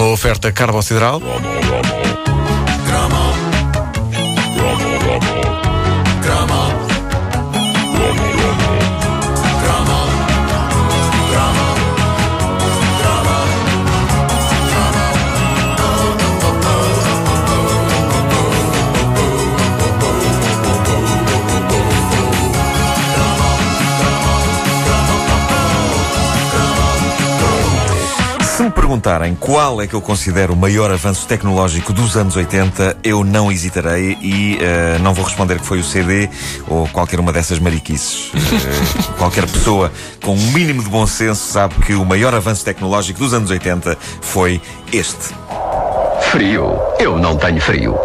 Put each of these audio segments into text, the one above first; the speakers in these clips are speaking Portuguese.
Uma oferta carbocidral. Perguntarem qual é que eu considero o maior avanço tecnológico dos anos 80, eu não hesitarei e eh, não vou responder que foi o CD ou qualquer uma dessas mariquices. Eh, qualquer pessoa com um mínimo de bom senso sabe que o maior avanço tecnológico dos anos 80 foi este. Frio? Eu não tenho frio.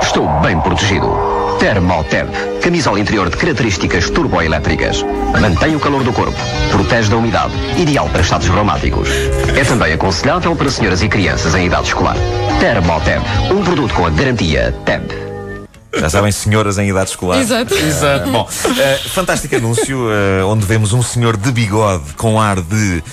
Estou bem protegido. Thermoteb. Camisola interior de características turboelétricas. Mantém o calor do corpo. Protege da umidade. Ideal para estados reumáticos. É também aconselhável para senhoras e crianças em idade escolar. Thermoteb. Um produto com a garantia TEB. Já sabem, senhoras em idade escolar. Exato. Exato. Bom, eh, fantástico anúncio eh, onde vemos um senhor de bigode com ar de.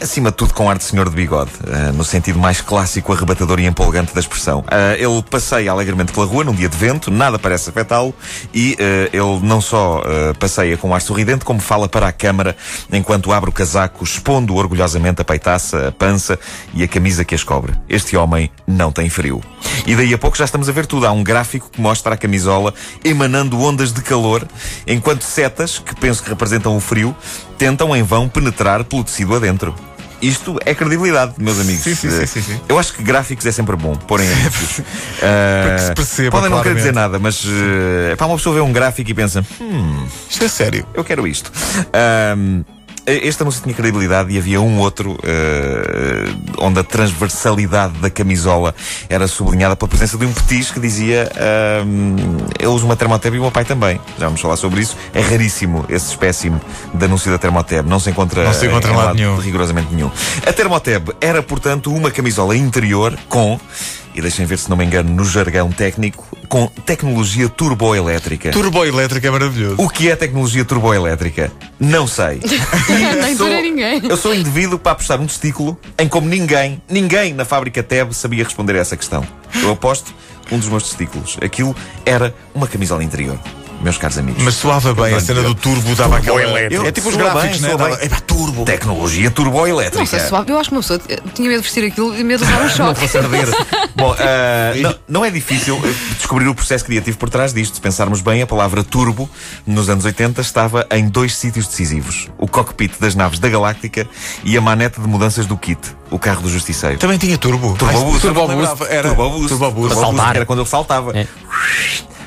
Acima de tudo, com ar de senhor de bigode, eh, no sentido mais clássico, arrebatador e empolgante da expressão. Eh, ele passeia alegremente pela rua num dia de vento, nada parece afetá-lo, e eh, ele não só passeia com ar sorridente, como fala para a câmara enquanto abre o casaco, expondo orgulhosamente a peitaça, a pança e a camisa que as cobre. Este homem não tem frio. E daí a pouco já estamos a ver tudo. Há um gráfico que mostra a camisola emanando ondas de calor, enquanto setas, que penso que representam o frio, tentam em vão penetrar pelo tecido adentro. Isto é credibilidade, meus amigos. Sim, sim, sim, sim, sim. Eu acho que gráficos é sempre bom, porém anúncios. Ah, Para que se perceba Podem não querer claramente. dizer nada, mas é para uma pessoa ver um gráfico e pensa: hum, Isto é sério. eu quero isto. Ahm, este anúncio tinha credibilidade e havia um outro eh, onde a transversalidade da camisola era sublinhada pela presença de um petis que dizia ahm, eu uso uma Termoteb e o meu pai também. Já vamos falar sobre isso. É raríssimo esse espécime de anúncio da Termoteb. Não se encontra, Não se encontra em lado nenhum. rigorosamente nenhum. A Termoteb era, portanto, uma camisola interior com, e deixem ver se não me engano no jargão técnico, com tecnologia turboelétrica. Turboelétrica é maravilhoso. O que é tecnologia turboelétrica? Não sei. Nem Sou- para ninguém. Eu sou indivíduo para apostar um testículo em como ninguém, ninguém na fábrica Teb sabia responder a essa questão. Eu aposto um dos meus testículos. Aquilo era uma camisola interior. Meus caros amigos. Mas soava bem a cena do turbo, dava aquela. Eu- É tipo os gráficos, bem, né? Dava-. Epá, turbo. Tecnologia turboelétrica. Não sei se suave. Eu acho que uma pessoa tinha medo de vestir aquilo e medo de levar um não choque. fosse arder. Bom, ah, não, não é difícil eh, descobrir o processo criativo por trás disto. Se pensarmos bem, a palavra turbo, nos anos 80, estava em dois sítios decisivos: o cockpit das naves da Galáctica e a manete de mudanças do kit, o carro do Justiceiro. Também tinha turbo. Turbo Ai, Boost. Turbo Eu não Boost. lembrava. Era Turbo Boost. Turbo Boost. Boost, saltar. Era quando ele saltava. É.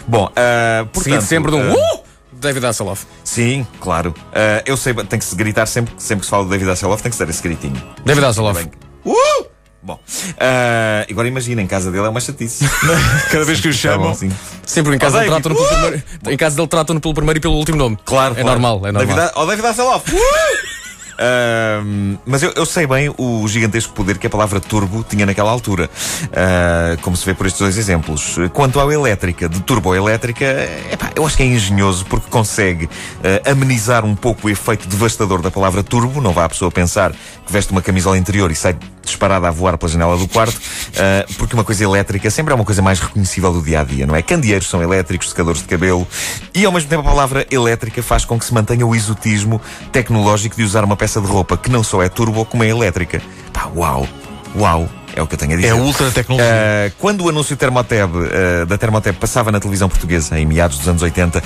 Bom, ah, portanto. Seguido sempre de um ah, uh! David Hasselhoff. Sim, claro. Ah, eu sei, tem que se gritar sempre, sempre que se fala do David Hasselhoff, tem que se dar esse gritinho. David Hasselhoff. Bem, Uh! Bom, ah, agora imagina, em casa dele é uma chatice. Cada vez que o Tá chamam. bom, sim. Sempre em casa Oh, dele tratam-no pelo primeiro. Em casa dele tratam-no pelo primeiro e pelo último nome. Claro, É claro. normal, é normal. David, oh, David Hasselhoff. Uh! Ahm, mas eu, eu sei bem o gigantesco poder que a palavra turbo tinha naquela altura, Ah, como se vê por estes dois exemplos. Quanto à elétrica, de turboelétrica, epá, eu acho que é engenhoso porque consegue ah, amenizar um pouco o efeito devastador da palavra turbo. Não vá a pessoa pensar que veste uma camisola interior e sai disparada a voar pela janela do quarto, ah, porque uma coisa elétrica sempre é uma coisa mais reconhecível do dia a dia, não é? Candeeiros são elétricos, secadores de cabelo, e ao mesmo tempo a palavra elétrica faz com que se mantenha o exotismo tecnológico de usar uma peça de roupa que não só é turbo como é elétrica. Pá, uau! Uau! É o que eu tenho a dizer. É ultra tecnologia. Uh, quando o anúncio Termoteb, uh, da Termoteb passava na televisão portuguesa, em meados dos anos 80, uh,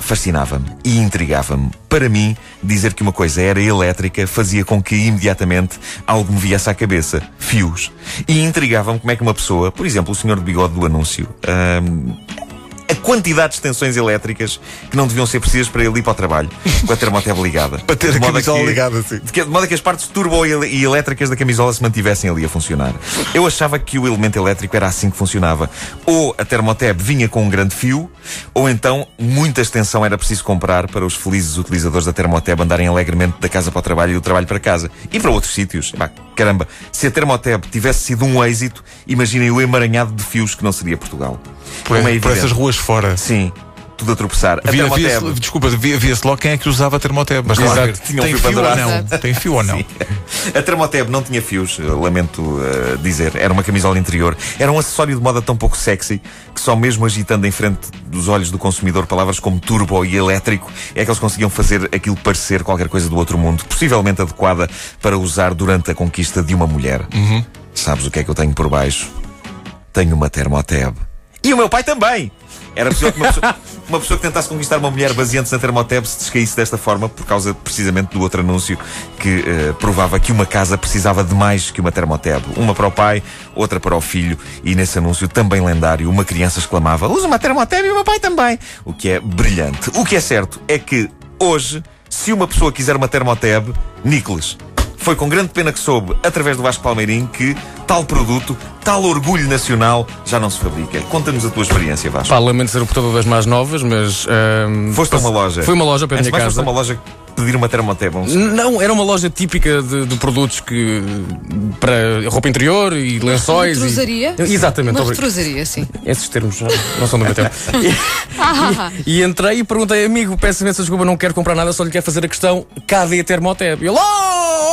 fascinava-me e intrigava-me. Para mim, dizer que uma coisa era elétrica fazia com que imediatamente algo me viesse à cabeça. Fios. E intrigava-me como é que uma pessoa, por exemplo, o senhor de bigode do anúncio, a quantidade de extensões elétricas que não deviam ser precisas para ele ir para o trabalho, com a Termoteb ligada. Para ter De a camisola que- ligada, assim. de, que, de modo que as partes turbo e elétricas da camisola se mantivessem ali a funcionar. Eu achava que o elemento elétrico era assim que funcionava. Ou a Thermoteb vinha com um grande fio, ou então muita extensão era preciso comprar para os felizes utilizadores da Thermoteb andarem alegremente da casa para o trabalho e do trabalho para casa. E para outros sítios. Epá, caramba, se a Thermoteb tivesse sido um êxito, imaginem o emaranhado de fios que não seria Portugal. Por, é por essas ruas fora. Sim. tudo a tropeçar. A Via, desculpa, via- via-se logo quem é que usava termoteb. Mas Claro, claro, tinha um tem fio fio ou não? Tem fio ou não? A Thermoteb não tinha fios, eh, lamento eh, dizer. Era uma camisola interior. Era um acessório de moda tão pouco sexy que só mesmo agitando em frente dos olhos do consumidor palavras como turbo e elétrico é que eles conseguiam fazer aquilo parecer qualquer coisa do outro mundo, possivelmente adequada para usar durante a conquista de uma mulher. Sabes o que é que eu tenho por baixo? Tenho uma Thermoteb. E o meu pai também! Era possível que uma pessoa, uma pessoa que tentasse conquistar uma mulher baseando-se na Thermoteb se descaísse desta forma por causa precisamente do outro anúncio que eh, provava que uma casa precisava de mais que uma Thermoteb. Uma para o pai, outra para o filho e nesse anúncio também lendário uma criança exclamava usa uma Thermoteb e o meu pai também. O que é brilhante. O que é certo é que hoje, se uma pessoa quiser uma Thermoteb, Nicolas, foi com grande pena que soube, através do Vasco Palmeirim, que tal produto, tal orgulho nacional, já não se fabrica. Conta-nos a tua experiência, Vasco. Pá, lamento ser o portador das mais novas, mas. ahm, Foste a uma loja. Foi uma loja para a minha foste casa. a uma loja pedir uma termoteba. Um... Não, era uma loja típica de, de produtos que. para roupa interior e lençóis. e- Retrosaria? Exatamente, Uma retrosaria, sim. Esses termos não, não são do meu tempo. E, e entrei e perguntei, amigo, peço imensa desculpa, não quero comprar nada, só lhe quero fazer a questão, cadê a Termoteb? E ele, oh,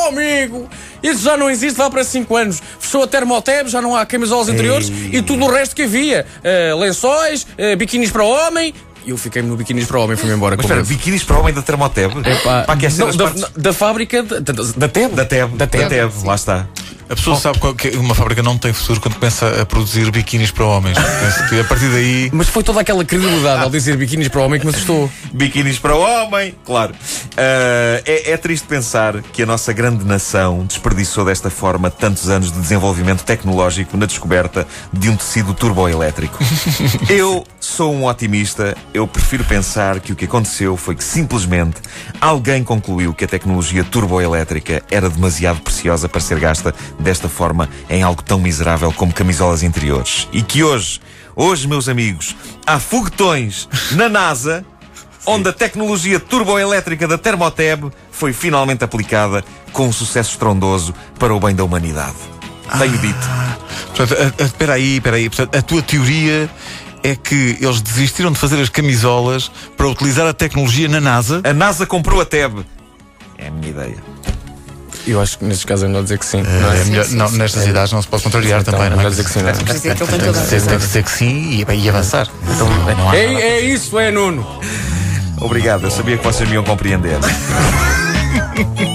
amigo, isso já não existe, vá para 5 anos. Fechou a Termoteb, já não há camisolas interiores e tudo o resto que havia. Eh, lençóis, eh, biquinis para homem. E eu fiquei no biquinis para homem, fui-me embora. Mas espera, medo. biquinis para o homem da termoteb? Epá, para aquecer não, da, partes... da fábrica da, da, da Teb. Da Teb, Da Teb. lá está. A pessoa sabe qual- que uma fábrica não tem futuro quando começa a produzir biquínis para homens. Penso que a partir daí. Mas foi toda aquela credibilidade ao dizer biquinis para homem que me assustou. Biquinis para o homem, claro. Ah, é, é triste pensar que a nossa grande nação desperdiçou desta forma tantos anos de desenvolvimento tecnológico na descoberta de um tecido turboelétrico. Eu sou um otimista, eu prefiro pensar que o que aconteceu foi que simplesmente alguém concluiu que a tecnologia turboelétrica era demasiado preciosa para ser gasta desta forma em algo tão miserável como camisolas interiores. E que hoje, hoje, meus amigos, há foguetões na NASA onde a tecnologia turboelétrica da Thermoteb foi finalmente aplicada com um sucesso estrondoso para o bem da humanidade. Tenho dito. Portanto, a- a- espera aí, espera aí. Portanto, a tua teoria é que eles desistiram de fazer as camisolas para utilizar a tecnologia na NASA. A NASA comprou a TEB. É a minha ideia. Eu acho que nestes casos é melhor dizer que sim. não é? É melhor- sim, não, sim. nestas idades não se pode contrariar Então, também, é não melhor é? dizer que sim, não é? Dizer tem que tem que ser que sim e, e avançar. Então, não há É, é isso, é Nuno. Obrigado, eu sabia que vocês me iam compreender.